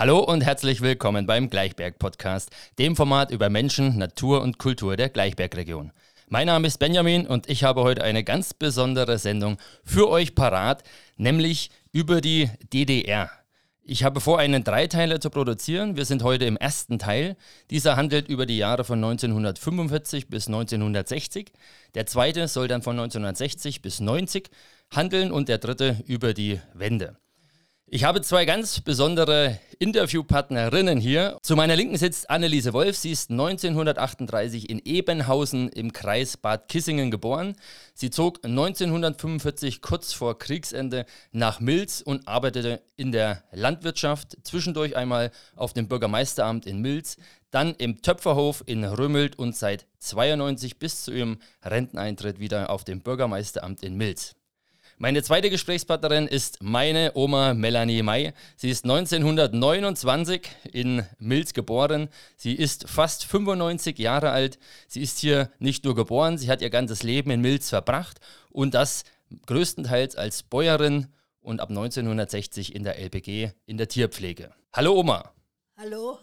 Hallo und herzlich willkommen beim Gleichberg Podcast, dem Format über Menschen, Natur und Kultur der Gleichbergregion. Mein Name ist Benjamin und ich habe heute eine ganz besondere Sendung für euch parat, nämlich über die DDR. Ich habe vor, einen Dreiteiler zu produzieren. Wir sind heute im ersten Teil. Dieser handelt über die Jahre von 1945 bis 1960. Der zweite soll dann von 1960 bis 90 handeln und der dritte über die Wende. Ich habe zwei ganz besondere Interviewpartnerinnen hier. Zu meiner Linken sitzt Anneliese Wolf. Sie ist 1938 in Ebenhausen im Kreis Bad Kissingen geboren. Sie zog 1945 kurz vor Kriegsende nach Milz und arbeitete in der Landwirtschaft, zwischendurch einmal auf dem Bürgermeisteramt in Milz, dann im Töpferhof in Römelt und seit 92 bis zu ihrem Renteneintritt wieder auf dem Bürgermeisteramt in Milz. Meine zweite Gesprächspartnerin ist meine Oma Melanie May. Sie ist 1929 in Milz geboren. Sie ist fast 95 Jahre alt. Sie ist hier nicht nur geboren, sie hat ihr ganzes Leben in Milz verbracht und das größtenteils als Bäuerin und ab 1960 in der LPG in der Tierpflege. Hallo Oma. Hallo.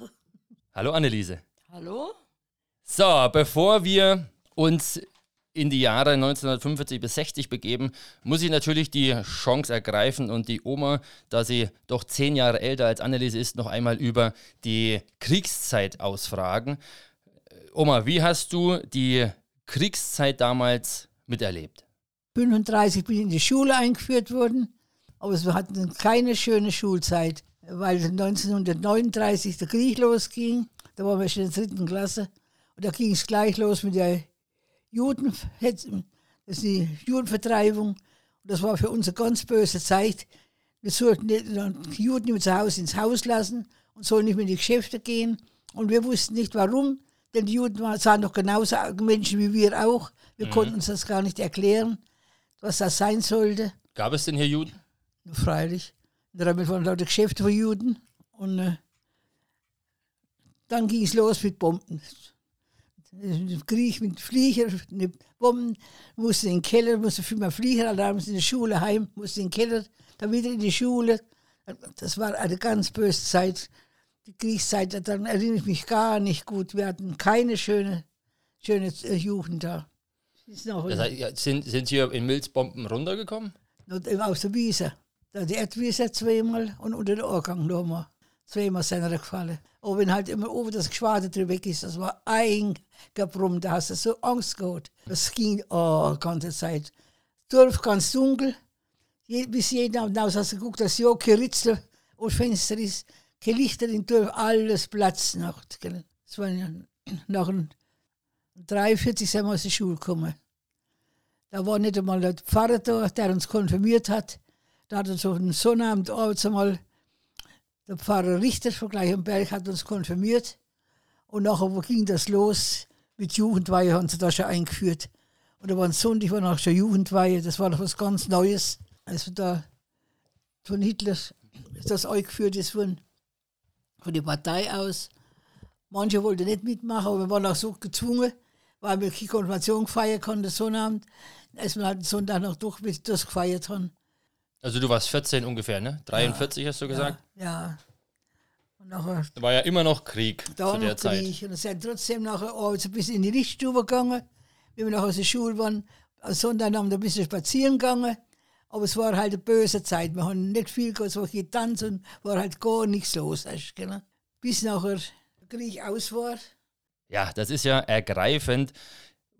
Hallo Anneliese. Hallo. So, bevor wir uns in die Jahre 1945 bis 60 begeben, muss ich natürlich die Chance ergreifen und die Oma, da sie doch zehn Jahre älter als Anneliese ist, noch einmal über die Kriegszeit ausfragen. Oma, wie hast du die Kriegszeit damals miterlebt? 35 bin ich in die Schule eingeführt worden, aber wir hatten keine schöne Schulzeit, weil 1939 der Krieg losging. Da waren wir schon in der dritten Klasse. Und da ging es gleich los mit der Juden, das ist die Judenvertreibung. Und das war für uns eine ganz böse Zeit. Wir sollten die Juden nicht zu Hause ins Haus lassen und sollen nicht mehr in die Geschäfte gehen. Und wir wussten nicht warum, denn die Juden waren doch genauso Menschen wie wir auch. Wir mhm. konnten uns das gar nicht erklären, was das sein sollte. Gab es denn hier Juden? Freilich. Damit waren lauter Geschäfte für Juden. Und äh, dann ging es los mit Bomben. Krieg mit Flieger, eine Bomben, musste in den Keller, musste viel mehr Flieger, da musste in die Schule heim, musste in den Keller, dann wieder in die Schule. Das war eine ganz böse Zeit. Die Kriegszeit, dann erinnere ich mich gar nicht gut. Wir hatten keine schöne, schöne äh, Jugend da. Das heißt, sind, sind hier in Milzbomben runtergekommen? Aus der Wiese. Die Erdwiese zweimal und unter den Ohrgang nochmal. Zweimal sind er gefallen. Aber wenn halt immer oben das Geschwader drüber weg ist, das war eingebrummt, da hast du so Angst gehabt. Das ging oh, die ganze Zeit. Dorf ganz dunkel, bis jeden Abend aus hast du geguckt, dass ja kein Ritzel und Fenster ist, kein Lichter in Dorf, alles Platz. Nach, das war nach 43 sind wir aus der Schule gekommen. Da war nicht einmal der Pfarrer da, der uns konfirmiert hat. Da hat uns auf den Sonnabend abends einmal der Pfarrer Richter von Gleichenberg hat uns konfirmiert. Und nachher ging das los mit Jugendweihe, haben sie da schon eingeführt. Und da war ein Sonntag, war noch schon Jugendweihe, das war noch was ganz Neues. Also da von Hitler ist das eingeführt ist worden, von der Partei aus. Manche wollten nicht mitmachen, aber wir waren auch so gezwungen, weil wir keine Konfirmation feiern konnten, Sonnabend, als wir halt Sonntag noch durch, das gefeiert haben. Also du warst 14 ungefähr, ne? 43 ja, hast du gesagt? Ja. ja. Und nachher, da war ja immer noch Krieg da zu der Zeit. Krieg. Und es sind trotzdem nachher abends ein bisschen in die Lichtstube gegangen, wenn wir nachher aus der Schule waren. Am Sonntag haben wir ein bisschen spazieren gegangen. Aber es war halt eine böse Zeit. Wir haben nicht viel gehabt, es war getanzt und war halt gar nichts los. Weißt, genau. Bis nachher der Krieg aus war. Ja, das ist ja ergreifend.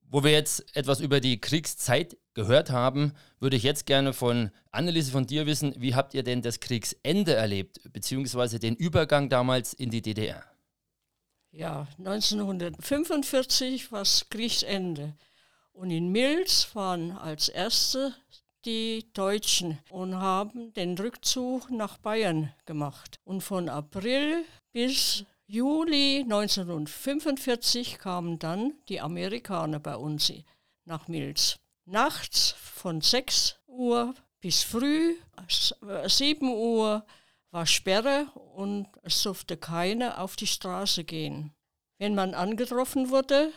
Wo wir jetzt etwas über die Kriegszeit gehört haben, würde ich jetzt gerne von Anneliese von dir wissen, wie habt ihr denn das Kriegsende erlebt, beziehungsweise den Übergang damals in die DDR? Ja, 1945 war das Kriegsende. Und in Milz waren als erste die Deutschen und haben den Rückzug nach Bayern gemacht. Und von April bis Juli 1945 kamen dann die Amerikaner bei uns nach Milz. Nachts von 6 Uhr bis früh 7 Uhr war Sperre und es durfte keiner auf die Straße gehen. Wenn man angetroffen wurde,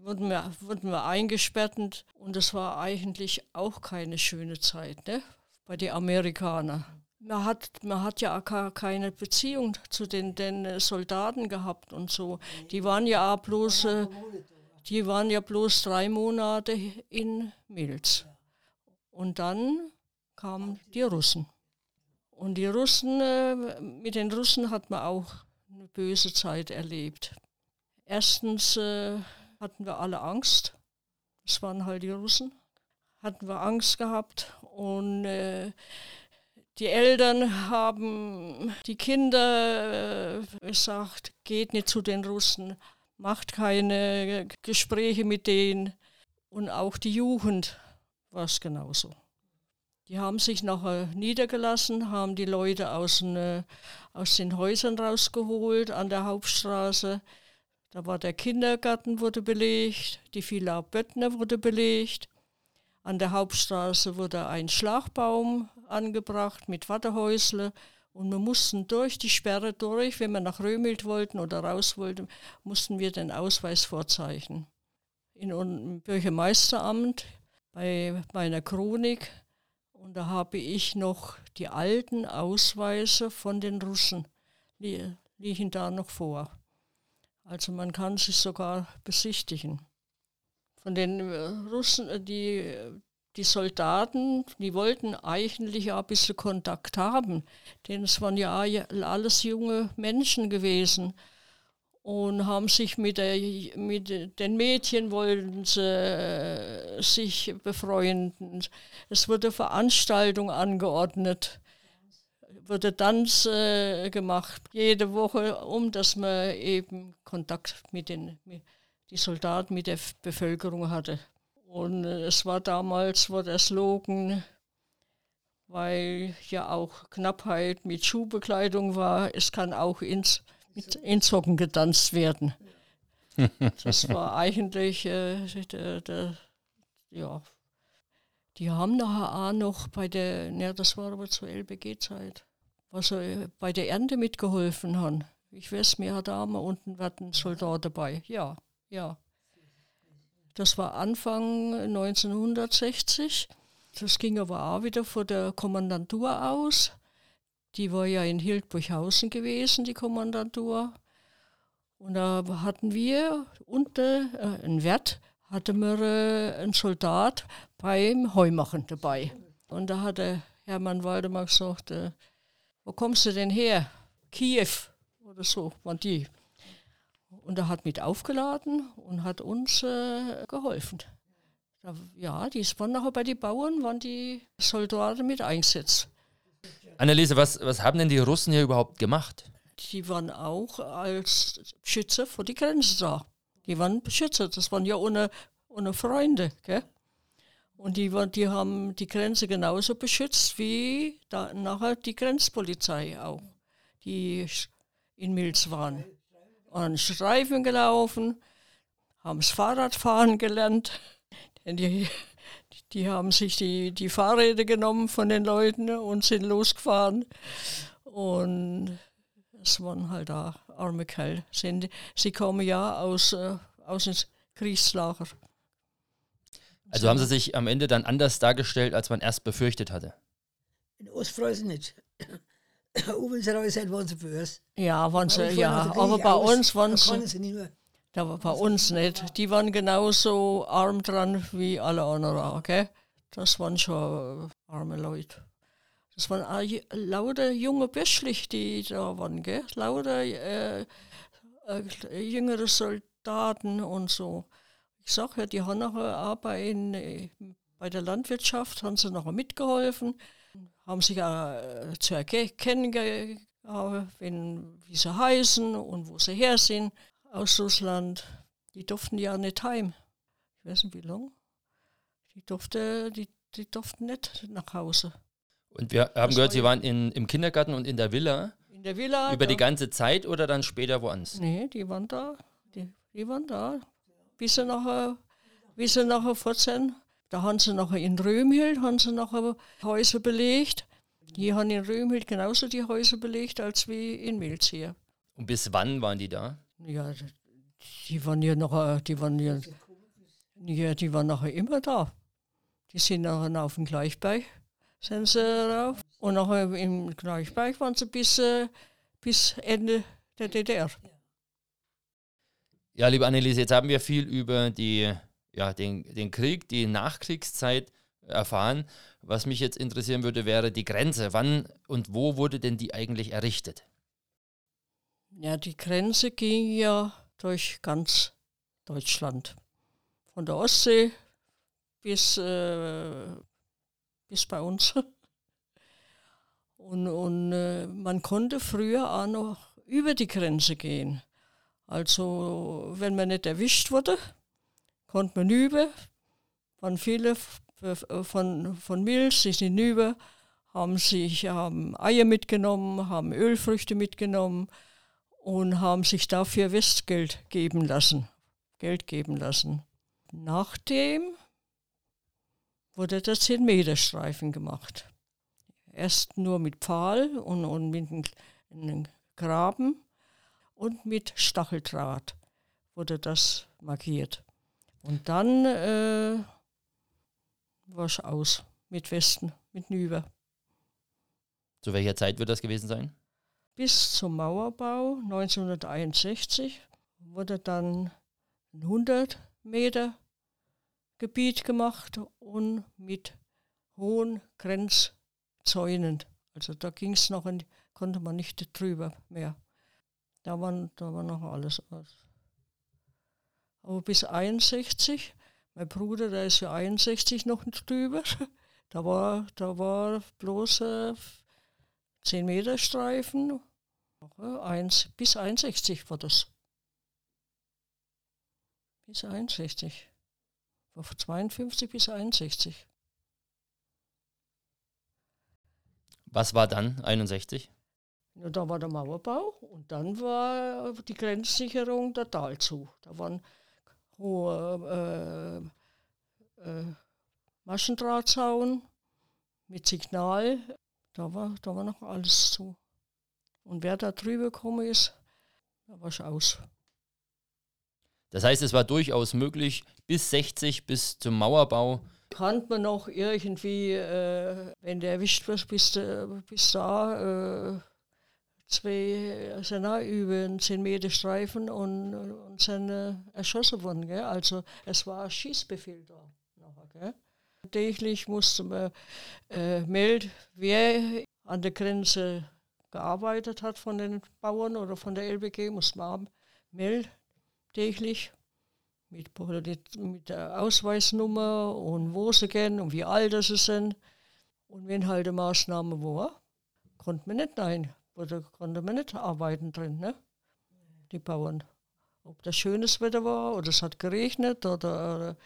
wurden wir, wurden wir eingesperrt und es war eigentlich auch keine schöne Zeit ne? bei den Amerikanern. Man hat, man hat ja auch keine Beziehung zu den, den Soldaten gehabt und so. Die waren ja auch bloß, äh, die waren ja bloß drei Monate in Milz. Und dann kamen die Russen. Und die Russen, äh, mit den Russen hat man auch eine böse Zeit erlebt. Erstens äh, hatten wir alle Angst. Das waren halt die Russen. Hatten wir Angst gehabt und äh, die Eltern haben die Kinder äh, gesagt, geht nicht zu den Russen, macht keine Gespräche mit denen. Und auch die Jugend war es genauso. Die haben sich nachher niedergelassen, haben die Leute aus den, äh, aus den Häusern rausgeholt an der Hauptstraße. Da war der Kindergarten wurde belegt, die Villa Böttner wurde belegt. An der Hauptstraße wurde ein Schlagbaum angebracht mit Wartehäusle und wir mussten durch die Sperre durch, wenn wir nach Römild wollten oder raus wollten, mussten wir den Ausweis vorzeichnen. In unserem Bürgermeisteramt bei meiner Chronik und da habe ich noch die alten Ausweise von den Russen, die liegen da noch vor. Also man kann sich sogar besichtigen. Von den äh, Russen, äh, die die Soldaten, die wollten eigentlich auch ein bisschen Kontakt haben, denn es waren ja alles junge Menschen gewesen und haben sich mit, der, mit den Mädchen wollten sie, äh, sich befreunden. Es wurde Veranstaltung angeordnet, wurde Tanz äh, gemacht, jede Woche, um dass man eben Kontakt mit den mit die Soldaten, mit der Bevölkerung hatte. Und es war damals war der Slogan, weil ja auch Knappheit mit Schuhbekleidung war, es kann auch ins, mit Inzocken getanzt werden. Das war eigentlich äh, der, der, ja. Die haben nachher auch noch bei der, ja, das war aber zur LBG-Zeit, was sie bei der Ernte mitgeholfen haben. Ich weiß, mir hat da mal unten ein Soldat dabei. Ja, ja. Das war Anfang 1960. Das ging aber auch wieder von der Kommandantur aus. Die war ja in Hildburghausen gewesen, die Kommandantur. Und da hatten wir unter äh, einen Wert, hatten wir äh, einen Soldat beim Heumachen dabei. Und da hat Hermann Waldemar gesagt, äh, wo kommst du denn her? Kiew oder so, waren die. Und er hat mit aufgeladen und hat uns äh, geholfen. Ja, die waren nachher bei den Bauern, waren die Soldaten mit eingesetzt. Anneliese, was, was haben denn die Russen hier überhaupt gemacht? Die waren auch als Schütze vor die Grenze da. Die waren Beschützer, das waren ja ohne, ohne Freunde. Gell? Und die, die haben die Grenze genauso beschützt wie da nachher die Grenzpolizei auch, die in Milz waren an Streifen gelaufen, haben das Fahrradfahren gelernt. Denn die, die haben sich die, die Fahrräder genommen von den Leuten und sind losgefahren. Und es waren halt da arme Kerl. Sie kommen ja aus, äh, aus dem Kriegslager. Also haben sie sich am Ende dann anders dargestellt, als man erst befürchtet hatte? In Ostpreußen nicht. Unsere waren sie für uns. Ja, waren sie, ja. Aber bei uns waren sie. Da war bei uns nicht. Die waren genauso arm dran wie alle anderen, okay? Das waren schon arme Leute. Das waren lauter junge Büschlich, die da waren, gell? Lauter äh, äh, jüngere Soldaten und so. Ich sag ja, die haben nachher auch bei, in, bei der Landwirtschaft, haben sie nachher mitgeholfen haben sich äh, zu erkennen gegeben, wie sie heißen und wo sie her sind aus Russland. Die durften ja nicht heim. Ich weiß nicht wie lange. Die, durfte, die, die durften nicht nach Hause. Und wir haben das gehört, Sie waren in, im Kindergarten und in der Villa. In der Villa. Über die ganze Zeit oder dann später woanders? Nee, die waren da. Die, die waren da. Bis sie nachher, bis sie nachher 14 da haben sie nachher in Römhild haben sie nachher Häuser belegt. Die haben in Römhild genauso die Häuser belegt als wie in Milz hier. Und bis wann waren die da? Ja, die waren ja nachher, die waren ja, ja, die waren nachher immer da. Die sind nachher auf dem Gleichberg, sind sie rauf. Und nachher im Gleichberg waren sie bis, äh, bis Ende der DDR. Ja, liebe Anneliese, jetzt haben wir viel über die, ja, den, den Krieg, die Nachkriegszeit erfahren. Was mich jetzt interessieren würde, wäre die Grenze. Wann und wo wurde denn die eigentlich errichtet? Ja, die Grenze ging ja durch ganz Deutschland. Von der Ostsee bis, äh, bis bei uns. Und, und äh, man konnte früher auch noch über die Grenze gehen. Also wenn man nicht erwischt wurde, konnte man über. Waren viele von, von Milch, sie sind über, haben sich haben Eier mitgenommen, haben Ölfrüchte mitgenommen und haben sich dafür Westgeld geben lassen, Geld geben lassen. Nachdem wurde der 10-Meter-Streifen gemacht. Erst nur mit Pfahl und, und mit einem Graben und mit Stacheldraht wurde das markiert. Und dann äh, war es aus mit Westen, mit Nüber. Zu welcher Zeit wird das gewesen sein? Bis zum Mauerbau 1961 wurde dann ein 100 Meter Gebiet gemacht und mit hohen Grenzzäunen. Also da ging es noch, in, konnte man nicht drüber mehr. Da war, da war noch alles aus. Aber bis 61, mein Bruder, der ist ja 61 noch drüber, da war, da war bloß äh, 10 Meter Streifen, eins, bis 61 war das. Bis 61. Von 52 bis 61. Was war dann 61? Ja, da war der Mauerbau und dann war die Grenzsicherung der Talzug. Da waren hohe äh, äh, Maschendrahtzaun mit Signal. Da war, da war noch alles zu. Und wer da drüber gekommen ist, da war es aus. Das heißt, es war durchaus möglich, bis 60, bis zum Mauerbau. Kann man noch irgendwie, äh, wenn der erwischt wird, bis, äh, bis da. Äh, zwei sind auch über einen 10 Meter Streifen und, und sind äh, erschossen worden. Gell? Also es war ein Schießbefehl da. Nachher, gell? Täglich musste man äh, melden, wer an der Grenze gearbeitet hat von den Bauern oder von der LBG, musste man melden, täglich. Mit, mit der Ausweisnummer und wo sie gehen und wie alt sie sind. Und wenn halt eine Maßnahme war, konnte man nicht nein oder konnte man nicht arbeiten drin, ne? die Bauern. Ob das schönes Wetter war oder es hat geregnet oder.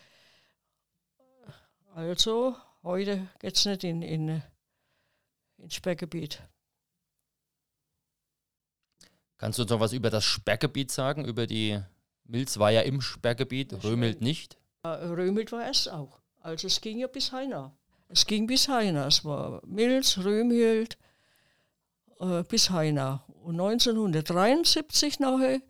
also, heute geht es nicht in, in, ins Sperrgebiet. Kannst du uns noch was über das Sperrgebiet sagen? Über die Milz war ja im Sperrgebiet, Römelt nicht? Römelt war es auch. Also es ging ja bis Heina. Es ging bis Heina. Es war Milz, Römhild, äh, bis Heina. Und 1973 nachher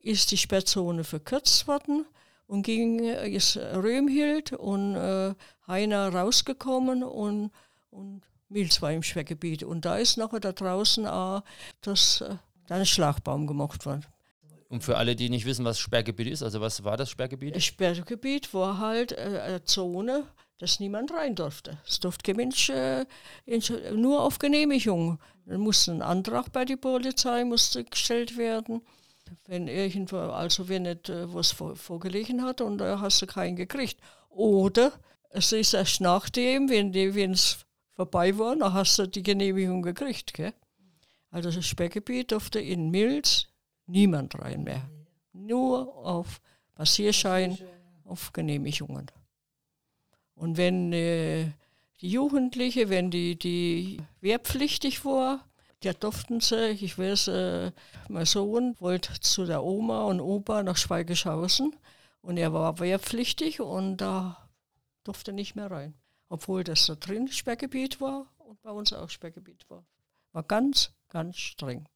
ist die Sperrzone verkürzt worden und ging, ist Römhild und äh, Heina rausgekommen und, und Milz war im Sperrgebiet. Und da ist nachher da draußen auch das, äh, ein Schlagbaum gemacht worden. Und für alle, die nicht wissen, was Sperrgebiet ist, also was war das Sperrgebiet? Das Sperrgebiet war halt äh, eine Zone, dass niemand rein durfte. Es durfte kein Mensch äh, nur auf Genehmigung. Dann musste ein Antrag bei der Polizei musste gestellt werden. Wenn irgendwo, also wenn nicht äh, was vor, vorgelegen hat und da hast du keinen gekriegt. Oder es ist erst nachdem, wenn es vorbei war, dann hast du die Genehmigung gekriegt. Gell? Also das Sperrgebiet durfte in Milz niemand rein mehr. Nur auf Passierschein, auf Genehmigungen. Und wenn äh, die Jugendliche, wenn die, die wehrpflichtig war, der durften sie, ich weiß, äh, mein Sohn wollte zu der Oma und Opa nach Schweigeschausen und er war wehrpflichtig und da durfte nicht mehr rein. Obwohl das da drin Sperrgebiet war und bei uns auch Sperrgebiet war. War ganz, ganz streng.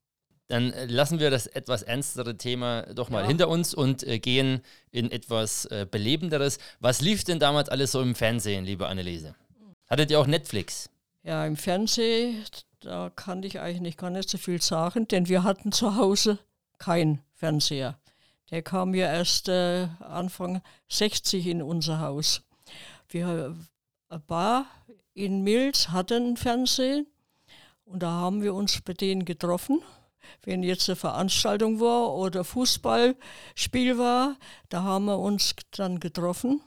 Dann äh, lassen wir das etwas ernstere Thema doch mal ja. hinter uns und äh, gehen in etwas äh, Belebenderes. Was lief denn damals alles so im Fernsehen, liebe Anneliese? Hattet ihr auch Netflix? Ja, im Fernsehen, da kann ich eigentlich gar nicht so viel sagen, denn wir hatten zu Hause keinen Fernseher. Der kam ja erst äh, Anfang 60 in unser Haus. Wir, ein Bar in Milz hatten ein Fernsehen und da haben wir uns bei denen getroffen. Wenn jetzt eine Veranstaltung war oder Fußballspiel war, da haben wir uns dann getroffen.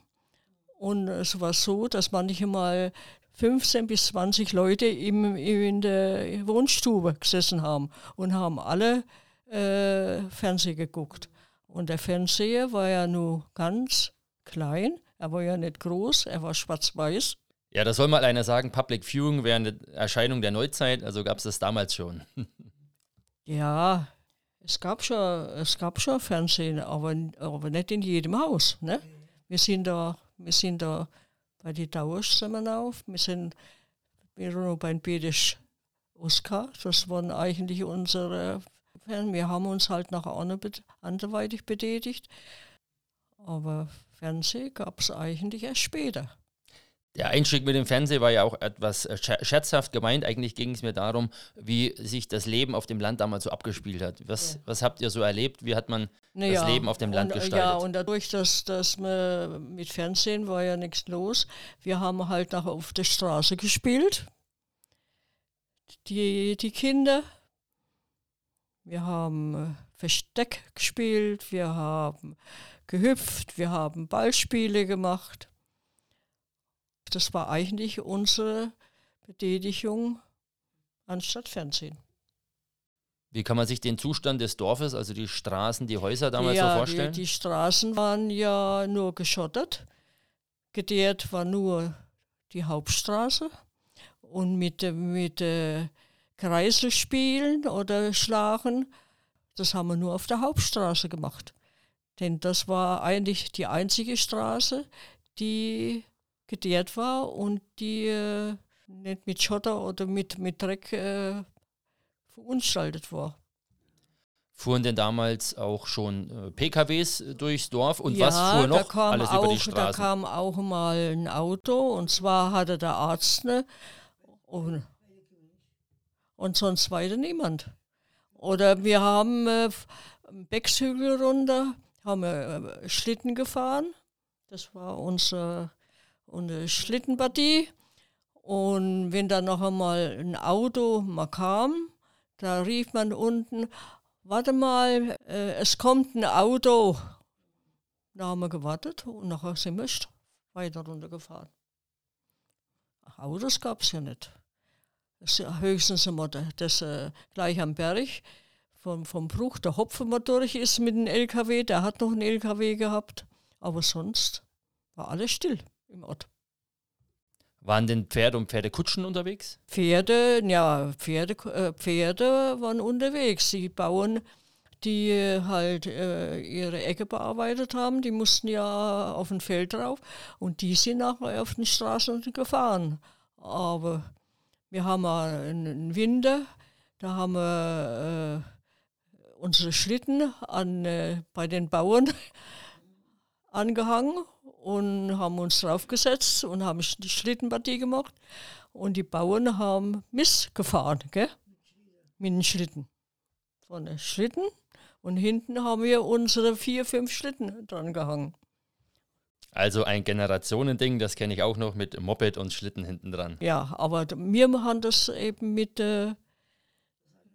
Und es war so, dass manchmal 15 bis 20 Leute im, in der Wohnstube gesessen haben und haben alle äh, Fernsehen geguckt. Und der Fernseher war ja nur ganz klein, er war ja nicht groß, er war schwarz-weiß. Ja, das soll mal einer sagen, Public Viewing während der Erscheinung der Neuzeit, also gab es das damals schon. ja, es gab schon, es gab schon Fernsehen, aber, aber nicht in jedem Haus. Ne? Wir sind da, wir sind da bei den Dauerstämmen auf, wir sind wir noch beim Bedisch Oskar, das waren eigentlich unsere Fernsehen. Wir haben uns halt nachher anderweitig betätigt, aber Fernsehen gab es eigentlich erst später. Der Einstieg mit dem Fernsehen war ja auch etwas äh, scherzhaft gemeint. Eigentlich ging es mir darum, wie sich das Leben auf dem Land damals so abgespielt hat. Was, ja. was habt ihr so erlebt? Wie hat man naja, das Leben auf dem Land und, gestaltet? Ja, und dadurch, dass, dass wir mit Fernsehen war ja nichts los. Wir haben halt nachher auf der Straße gespielt. Die, die Kinder. Wir haben äh, Versteck gespielt, wir haben gehüpft, wir haben Ballspiele gemacht. Das war eigentlich unsere Betätigung anstatt Fernsehen. Wie kann man sich den Zustand des Dorfes, also die Straßen, die Häuser damals ja, so vorstellen? Die, die Straßen waren ja nur geschottert. Geteert war nur die Hauptstraße. Und mit, mit äh, Kreiselspielen oder Schlagen, das haben wir nur auf der Hauptstraße gemacht. Denn das war eigentlich die einzige Straße, die geteert war und die äh, nicht mit Schotter oder mit, mit Dreck äh, verunstaltet war. Fuhren denn damals auch schon äh, PKWs durchs Dorf und ja, was fuhr noch alles auch, über die Straßen? Da kam auch mal ein Auto und zwar hatte der Arzt ne, und, und sonst weiter niemand. Oder wir haben äh, Beckshügel runter, haben wir äh, Schlitten gefahren. Das war unser und eine Schlittenpartie. Und wenn dann noch einmal ein Auto mal kam, da rief man unten, warte mal, äh, es kommt ein Auto. Da haben wir gewartet und nachher sind wir weiter runtergefahren. Autos gab es ja nicht. Höchstens immer das äh, gleich am Berg vom, vom Bruch der Hopfen mal durch ist mit dem LKW. Der hat noch einen LKW gehabt. Aber sonst war alles still im Ort. Waren denn Pferde und Pferdekutschen unterwegs? Pferde, ja, Pferde, äh, Pferde waren unterwegs. Die Bauern, die halt äh, ihre Ecke bearbeitet haben, die mussten ja auf ein Feld drauf und die sind nachher auf den Straßen gefahren. Aber wir haben einen Winter, da haben wir äh, unsere Schlitten an, äh, bei den Bauern angehangen und haben uns draufgesetzt und haben die Schlittenpartie gemacht. Und die Bauern haben Mist gefahren, gell? Mit den Schlitten. Vorne Schlitten und hinten haben wir unsere vier, fünf Schlitten dran gehangen. Also ein Generationending, das kenne ich auch noch mit Moped und Schlitten hinten dran. Ja, aber wir haben das eben mit, äh,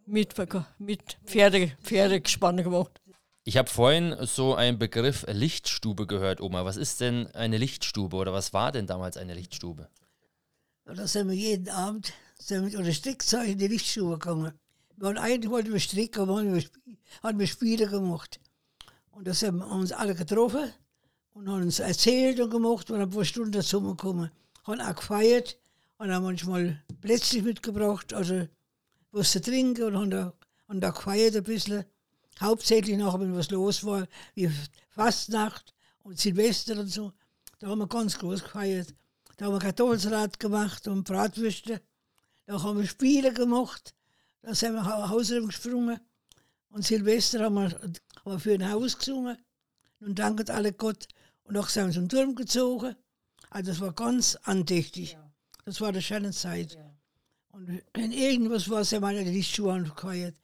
mit, mit Pferde, Pferdegespanne gemacht. Ich habe vorhin so einen Begriff Lichtstube gehört, Oma. Was ist denn eine Lichtstube oder was war denn damals eine Lichtstube? Da sind wir jeden Abend mit unserer Strickzeug in die Lichtstube. Wir waren eigentlich wollten wir stricken, aber haben wir Spiele gemacht. Und da haben wir uns alle getroffen und haben uns erzählt und gemacht und ein paar Stunden zusammengekommen. Haben auch gefeiert und haben manchmal plötzlich mitgebracht, also was zu trinken und haben da, haben da gefeiert ein bisschen hauptsächlich noch, wenn was los war, wie Fastnacht und Silvester und so. Da haben wir ganz groß gefeiert. Da haben wir Kartoffelsalat gemacht und Bratwürste. Da haben wir Spiele gemacht. Da sind wir Hausraum gesprungen. Und Silvester haben wir, haben wir für ein Haus gesungen und danket alle Gott. Und auch sind wir zum Turm gezogen. Also das war ganz andächtig. Ja. Das war eine schöne Zeit. Ja. Und wenn irgendwas war, sind meine Lichtschuhe angefeiert.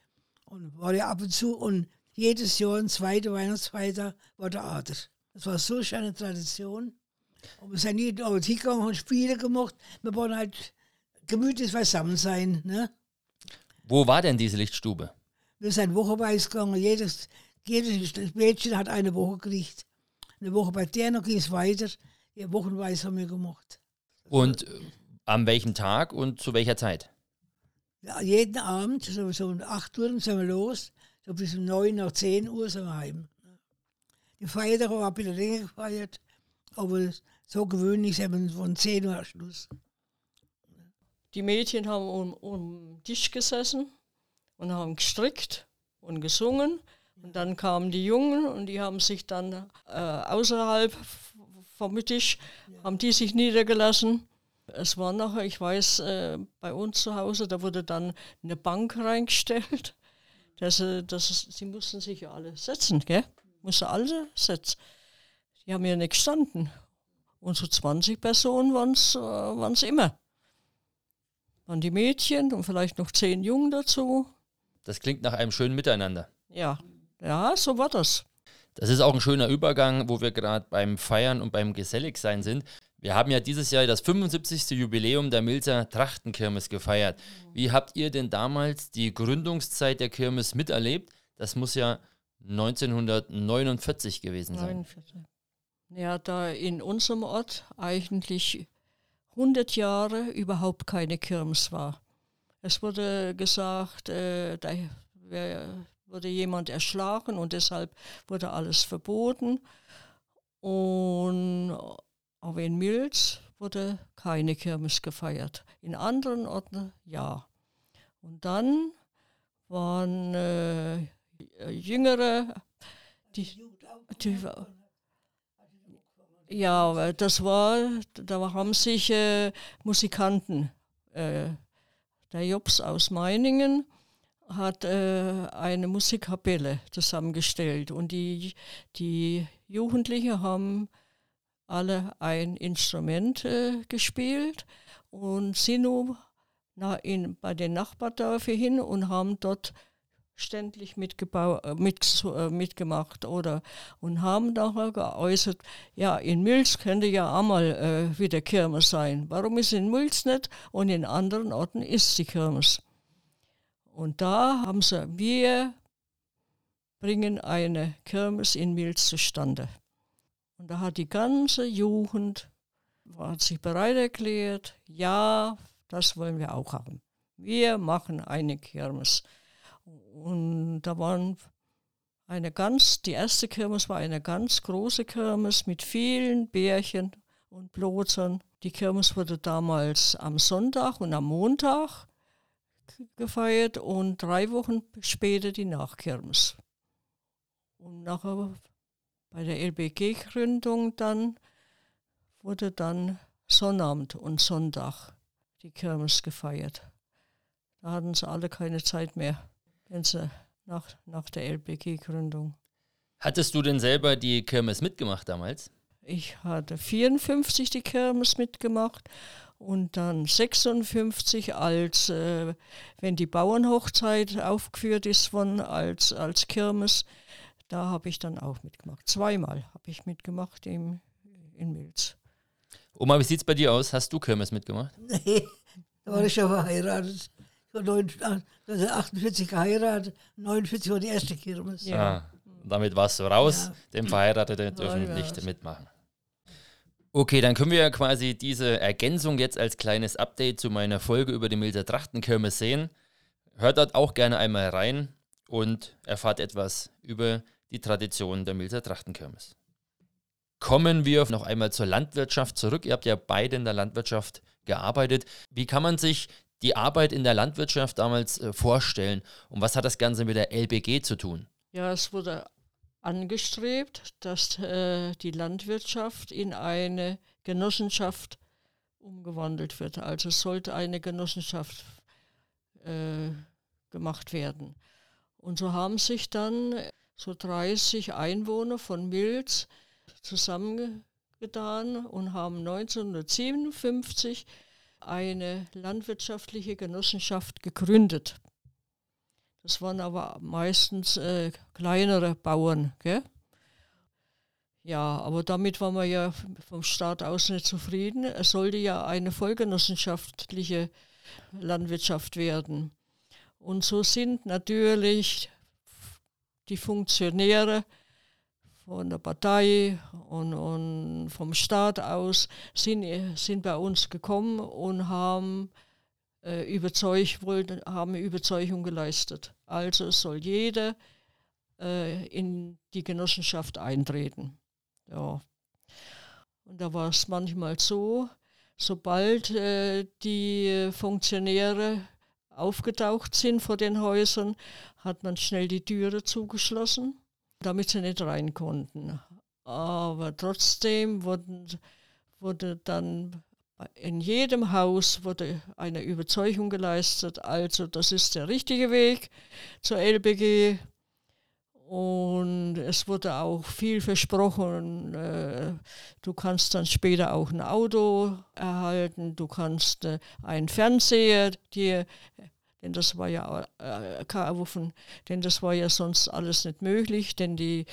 Und war ja ab und zu und jedes Jahr ein zweiter Weihnachtsfeiertag war der Ader. Das war so eine Tradition. Und wir sind nie dort hingegangen, haben Spiele gemacht. Wir waren halt gemütlich beisammen sein. Ne? Wo war denn diese Lichtstube? Wir sind wochenweise gegangen. Jedes, jedes Mädchen hat eine Woche gekriegt. Eine Woche bei der, noch ging es weiter. Ja, wochenweise haben wir gemacht. Und äh, an welchem Tag und zu welcher Zeit? Jeden Abend, so, so um 8 Uhr sind wir los. So bis um 9 nach 10 Uhr sind wir heim. Die Feiertage haben wir ein bisschen länger gefeiert. Aber so gewöhnlich sind wir von 10 Uhr Schluss. Die Mädchen haben um, um den Tisch gesessen und haben gestrickt und gesungen. Und dann kamen die Jungen und die haben sich dann äh, außerhalb vom Tisch, ja. haben die sich niedergelassen. Es war nachher, ich weiß, äh, bei uns zu Hause, da wurde dann eine Bank reingestellt. Das, das, sie mussten sich ja alle setzen, gell? Mussten alle setzen. Die haben ja nicht gestanden. Und so 20 Personen waren es äh, immer. Waren die Mädchen und vielleicht noch zehn Jungen dazu. Das klingt nach einem schönen Miteinander. Ja, ja, so war das. Das ist auch ein schöner Übergang, wo wir gerade beim Feiern und beim Geselligsein sind. Wir haben ja dieses Jahr das 75. Jubiläum der Milzer Trachtenkirmes gefeiert. Wie habt ihr denn damals die Gründungszeit der Kirmes miterlebt? Das muss ja 1949 gewesen sein. 49. Ja, da in unserem Ort eigentlich 100 Jahre überhaupt keine Kirmes war. Es wurde gesagt, äh, da wurde jemand erschlagen und deshalb wurde alles verboten. Und auch in Milz wurde keine Kirmes gefeiert. In anderen Orten ja. Und dann waren äh, Jüngere, die, die, ja, das war, da haben sich äh, Musikanten, äh, der Jobs aus Meiningen hat äh, eine Musikkapelle zusammengestellt und die, die Jugendlichen haben alle ein Instrument äh, gespielt und sind nun in, bei den Nachbardörfern hin und haben dort ständig äh, mit, äh, mitgemacht oder und haben nachher geäußert, ja, in Milz könnte ja auch mal äh, wieder Kirmes sein. Warum ist in Milz nicht und in anderen Orten ist die Kirmes? Und da haben sie, wir bringen eine Kirmes in Milz zustande. Und da hat die ganze Jugend hat sich bereit erklärt, ja, das wollen wir auch haben. Wir machen eine Kirmes. Und da waren eine ganz, die erste Kirmes war eine ganz große Kirmes mit vielen Bärchen und Blotern. Die Kirmes wurde damals am Sonntag und am Montag gefeiert und drei Wochen später die Nachkirmes. Und nachher bei der LBG-Gründung dann wurde dann Sonnabend und Sonntag die Kirmes gefeiert. Da hatten sie alle keine Zeit mehr nach, nach der LBG-Gründung. Hattest du denn selber die Kirmes mitgemacht damals? Ich hatte 54 die Kirmes mitgemacht und dann 56 als, äh, wenn die Bauernhochzeit aufgeführt ist von als, als Kirmes, da habe ich dann auch mitgemacht. Zweimal habe ich mitgemacht im, in Milz. Oma, wie sieht es bei dir aus? Hast du Kirmes mitgemacht? Nee, da war ich schon verheiratet. 48 geheiratet, 49 war die erste Kirmes. Ja. Ah, damit warst du raus, ja. dem Verheiratete dürfen ja, nicht mitmachen. Okay, dann können wir ja quasi diese Ergänzung jetzt als kleines Update zu meiner Folge über die Milzer Trachtenkirmes sehen. Hört dort auch gerne einmal rein und erfahrt etwas über die Tradition der Milzer Trachtenkirmes. Kommen wir noch einmal zur Landwirtschaft zurück. Ihr habt ja beide in der Landwirtschaft gearbeitet. Wie kann man sich die Arbeit in der Landwirtschaft damals äh, vorstellen und was hat das Ganze mit der LBG zu tun? Ja, es wurde angestrebt, dass äh, die Landwirtschaft in eine Genossenschaft umgewandelt wird. Also sollte eine Genossenschaft äh, gemacht werden. Und so haben sich dann so 30 Einwohner von Milz zusammengetan und haben 1957 eine landwirtschaftliche Genossenschaft gegründet. Das waren aber meistens äh, kleinere Bauern. Gell? Ja, aber damit war man ja vom Staat aus nicht zufrieden. Es sollte ja eine vollgenossenschaftliche Landwirtschaft werden. Und so sind natürlich die Funktionäre von der Partei und, und vom Staat aus sind, sind bei uns gekommen und haben äh, überzeugt, wollten, haben Überzeugung geleistet. Also soll jeder äh, in die Genossenschaft eintreten. Ja. Und da war es manchmal so, sobald äh, die Funktionäre aufgetaucht sind vor den Häusern, hat man schnell die Türe zugeschlossen, damit sie nicht rein konnten. Aber trotzdem wurden, wurde dann in jedem Haus wurde eine Überzeugung geleistet, also das ist der richtige Weg zur LBG. Und es wurde auch viel versprochen. Äh, du kannst dann später auch ein Auto erhalten, du kannst äh, einen Fernseher dir, denn das war ja äh, kaufen, denn das war ja sonst alles nicht möglich, denn die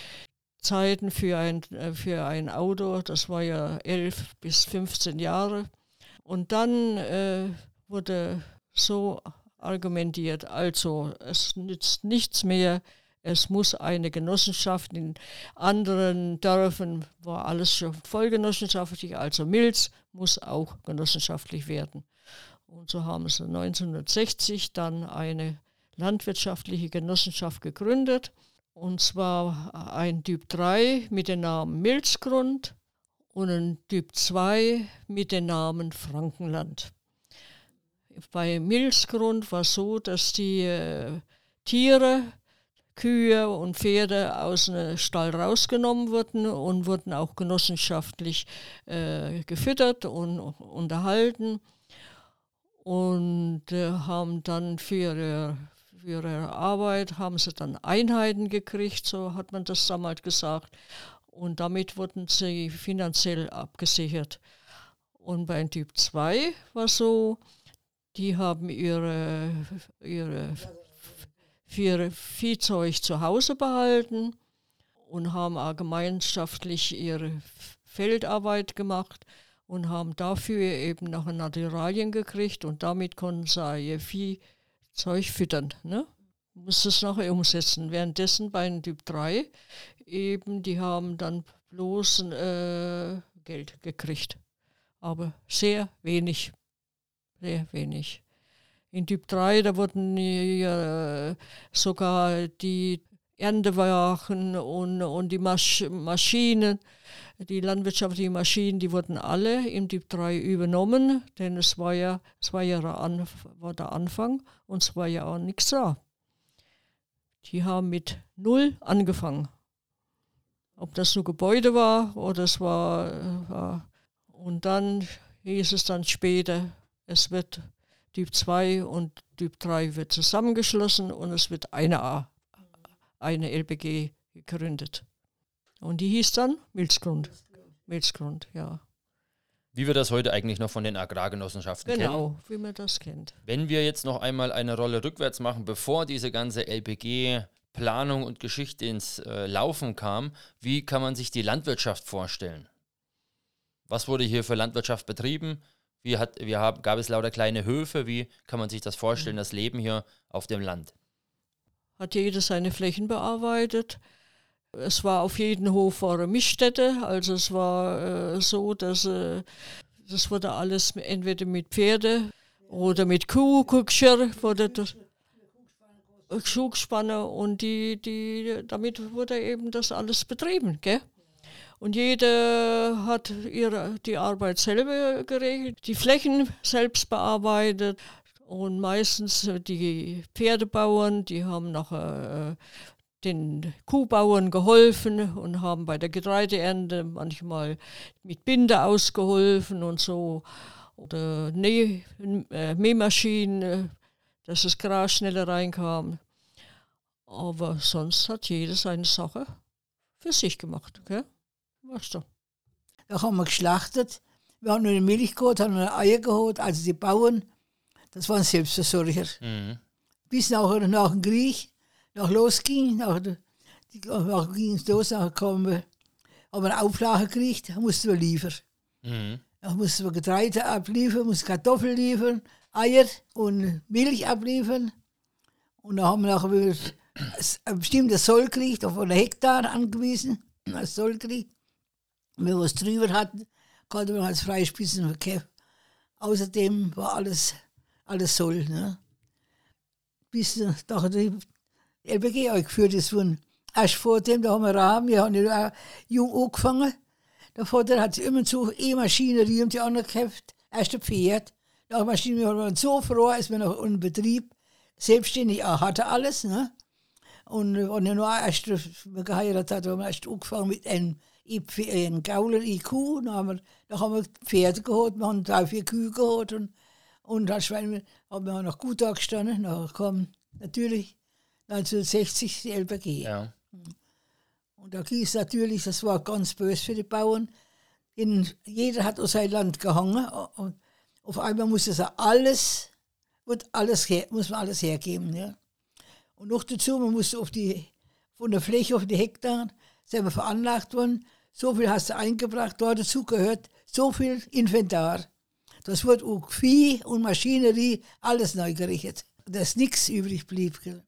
Zeiten für ein, für ein Auto, das war ja 11 bis 15 Jahre. Und dann wurde so argumentiert, also es nützt nichts mehr, es muss eine Genossenschaft in anderen Dörfern, war alles schon vollgenossenschaftlich, also Milz muss auch genossenschaftlich werden. Und so haben sie 1960 dann eine landwirtschaftliche Genossenschaft gegründet, und zwar ein Typ 3 mit dem Namen Milzgrund und ein Typ 2 mit dem Namen Frankenland. Bei Milzgrund war es so, dass die äh, Tiere, Kühe und Pferde aus dem Stall rausgenommen wurden und wurden auch genossenschaftlich äh, gefüttert und unterhalten und äh, haben dann für ihre, für ihre Arbeit haben sie dann Einheiten gekriegt, so hat man das damals gesagt und damit wurden sie finanziell abgesichert. Und bei Typ 2 war so, die haben ihre, ihre, ihre Viehzeug zu Hause behalten und haben auch gemeinschaftlich ihre Feldarbeit gemacht und haben dafür eben noch Naturalien gekriegt und damit konnten sie ihr Viehzeug füttern. Ne? Muss es nachher umsetzen. Währenddessen bei Typ 3 eben, die haben dann bloß äh, Geld gekriegt. Aber sehr wenig. Sehr wenig. In Typ 3, da wurden äh, sogar die Erntewagen und, und die Masch Maschinen, die landwirtschaftlichen Maschinen, die wurden alle im Typ 3 übernommen, denn es war ja, es war ja der, war der Anfang und es war ja auch nichts da. Die haben mit null angefangen. Ob das nur Gebäude war oder es war, war. Äh, und dann hieß es dann später, es wird Typ 2 und Typ 3 wird zusammengeschlossen und es wird eine A, eine LBG gegründet. Und die hieß dann Milzgrund. Milzgrund, ja. Wie wir das heute eigentlich noch von den Agrargenossenschaften genau, kennen. Genau, wie man das kennt. Wenn wir jetzt noch einmal eine Rolle rückwärts machen, bevor diese ganze LPG Planung und Geschichte ins äh, Laufen kam, wie kann man sich die Landwirtschaft vorstellen? Was wurde hier für Landwirtschaft betrieben? Wie hat, wir haben, gab es lauter kleine Höfe? Wie kann man sich das vorstellen, mhm. das Leben hier auf dem Land? Hat jeder seine Flächen bearbeitet. Es war auf jeden Hof eine Mischstätte. Also es war äh, so, dass äh, das wurde alles entweder mit Pferde oder mit Kuh, Kuhgeschirr wurde das Schugspanne und die, die, damit wurde eben das alles betrieben. Gell? Und jeder hat ihre, die Arbeit selber geregelt, die Flächen selbst bearbeitet und meistens die Pferdebauern, die haben nachher äh, den Kuhbauern geholfen und haben bei der Getreideernte manchmal mit Binde ausgeholfen und so. Oder Näh, äh, Mähmaschinen, dass das Gras schneller reinkam. Aber sonst hat jeder seine Sache für sich gemacht. Gell? Weißt du. Da haben wir geschlachtet. Wir haben nur eine Milch geholt, haben nur Eier geholt, also die Bauern, das waren Selbstversorger. Mhm. Bis nach, nach dem Krieg, nach losging, nach, nach ging es los, nachher kamen wir, haben wir eine Auflage gekriegt, mussten wir liefern. Mhm. Da mussten wir Getreide abliefern, mussten Kartoffeln liefern, Eier und Milch abliefern. Und dann haben wir nachher wieder ein bestimmtes Soll gekriegt, auf einen Hektar angewiesen, als Soll gekriegt. Und wenn wir was drüber hatten, konnte man als Freispitzen verkaufen. Außerdem war alles, alles Soll. Ne? Bis nachher die LBG eingeführt ist worden. Erst vor dem, da haben wir Rahmen, wir haben ja jung angefangen. Der Vater hat immer zu E-Maschinerie und die anderen gekauft. Erst ein Pferd. Nach Maschine, wir waren so froh, als wir noch einen Betrieb selbstständig auch hatte alles. Ne? Und er nur erst äh, geheiratet haben wir erst angefangen mit einem, I- einem Gaulen IQ. Dann haben, wir, dann haben wir Pferde geholt, wir haben drei, vier Kühe geholt und, und Schwein haben wir auch noch gut da gestanden. Dann kam natürlich 1960 die LBG. Ja. Und da hieß natürlich, das war ganz böse für die Bauern. In, jeder hat aus sein Land gehangen. Und auf einmal muss es alles, wird alles her, muss man alles hergeben. Ja. Und noch dazu, man muss auf die, von der Fläche auf die Hektar, selber veranlagt worden, so viel hast du eingebracht, dort dazu gehört so viel Inventar. Das wird auch Vieh und Maschinerie, alles neu gerichtet. Dass nichts übrig blieb. Gell.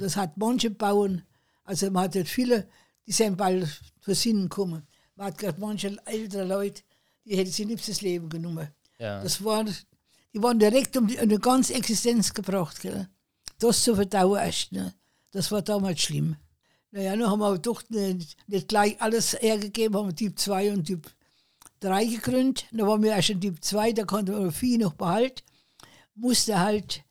Das hat manche Bauern, also man hat viele, die sind bald für Sinnen gekommen. Man hat gerade manche ältere Leute, die hätten sich nicht das Leben genommen. Ja. Das war, die waren direkt um die, um die ganze Existenz gebracht. Gell. Das zu verdauen erst. Ne. Das war damals schlimm. Naja, dann haben wir doch nicht, nicht gleich alles hergegeben, haben wir Typ 2 und Typ 3 gegründet. Dann waren wir erst in Typ 2, da konnte man viel noch behalten. Musste halt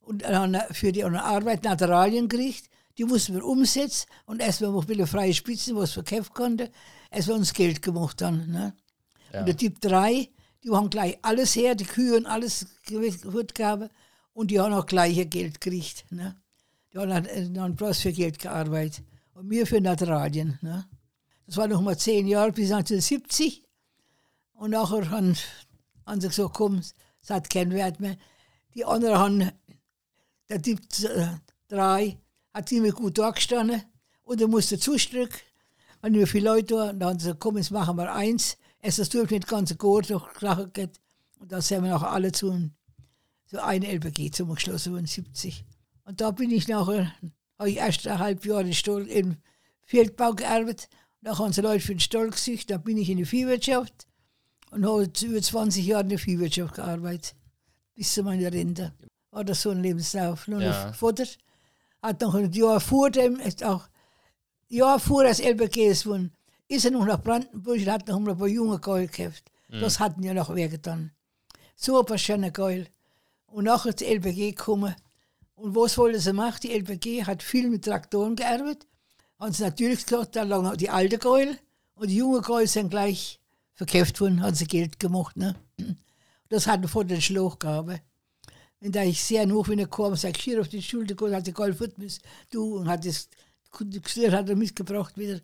und dann für die Arbeit Naturalien gekriegt. Die mussten wir umsetzen und erstmal noch ein bisschen freie Spitzen, was verkaufen konnte, erstmal uns Geld gemacht dann. Ne? Ja. Und der Typ 3, die haben gleich alles her, die Kühe und alles gehabt und die haben auch gleiche Geld gekriegt. Ne? Die haben dann, dann bloß für Geld gearbeitet. Und wir für Naturalien. Ne? Das war noch mal zehn Jahre bis 1970. Und nachher haben, haben sie gesagt, komm, es hat keinen Wert mehr. Die anderen haben, der Typ 3 hat ziemlich gut dargestanden und er musste zustück. Wenn wir viele Leute waren, dann haben sie gesagt, komm, jetzt machen wir eins. Es ist durch mit ganze Gurt durch Kracher geht. Und da sind wir nachher alle zu, zu einer LBG zusammengeschlossen worden, 70. Und da bin ich nachher, habe ich erst ein halbes Jahr in Stoll, im Feldbau gearbeitet. Da haben sie Leute für den Stall gesucht. Dann bin ich in die Viehwirtschaft und habe über 20 Jahre in der Viehwirtschaft gearbeitet. Bis zu meiner Rente. War das so ein Lebenslauf. Nur Ja. ja. Vater hat noch ein Jahr vor dem, auch Jahr vor das LBG ist worden, ist er noch nach Brandenburg und hat noch ein paar junge Geil gekauft. Das hatten ja noch wer getan. So ein paar schöne Geil. Und nachher die LBG gekommen. Und was wollte sie machen? Die LBG hat viel mit Traktoren gearbeitet. Haben sie natürlich gesagt, da lagen die alte Geul und die junge Geul sind gleich verkauft worden, haben sie Geld gemacht. Ne? Das hat vor den Schlag gehabt. Und da ich sehr noch, wenn er kam, sag hier auf die Schulter, geholt, hat die Geul futmis, du, und hat das Geschirr hat er mitgebracht wieder.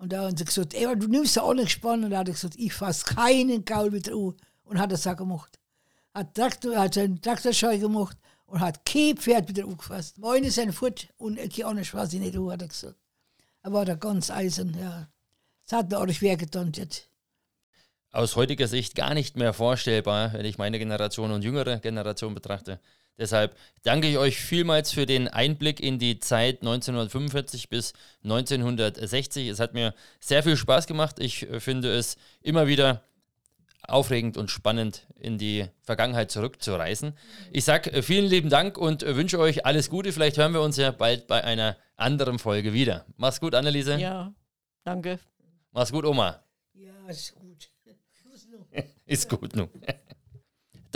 Und da haben sie gesagt, ey, du nimmst ja auch nicht gespannt. Und da hat er gesagt, ich fasse keinen Gaul wieder an. Und hat das auch gemacht. Hat, Traktor, hat seinen Traktorscheu gemacht und hat kein Pferd wieder angefasst. Meine sind fort und ich auch nicht, was ich nicht hat er gesagt. Er war da ganz eisern, ja. Es hat mir auch nicht schwer getan jetzt. Aus heutiger Sicht gar nicht mehr vorstellbar, wenn ich meine Generation und jüngere Generation betrachte. Deshalb danke ich euch vielmals für den Einblick in die Zeit 1945 bis 1960. Es hat mir sehr viel Spaß gemacht. Ich äh, finde es immer wieder aufregend und spannend in die Vergangenheit zurückzureisen. Ich sage vielen lieben Dank und äh, wünsche euch alles Gute. Vielleicht hören wir uns ja bald bei einer anderen Folge wieder. Mach's gut, Anneliese. Ja, danke. Mach's gut, Oma. Ja, ist gut. Ist gut nun.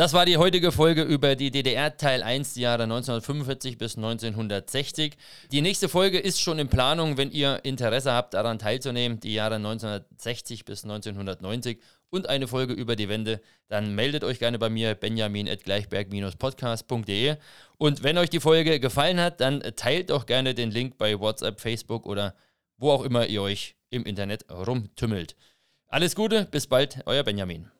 Das war die heutige Folge über die DDR Teil 1, die Jahre 1945 bis 1960. Die nächste Folge ist schon in Planung, wenn ihr Interesse habt, daran teilzunehmen, die Jahre 1960 bis 1990 und eine Folge über die Wende, dann meldet euch gerne bei mir, benjamin.gleichberg-podcast.de. Und wenn euch die Folge gefallen hat, dann teilt doch gerne den Link bei WhatsApp, Facebook oder wo auch immer ihr euch im Internet rumtümmelt. Alles Gute, bis bald, euer Benjamin.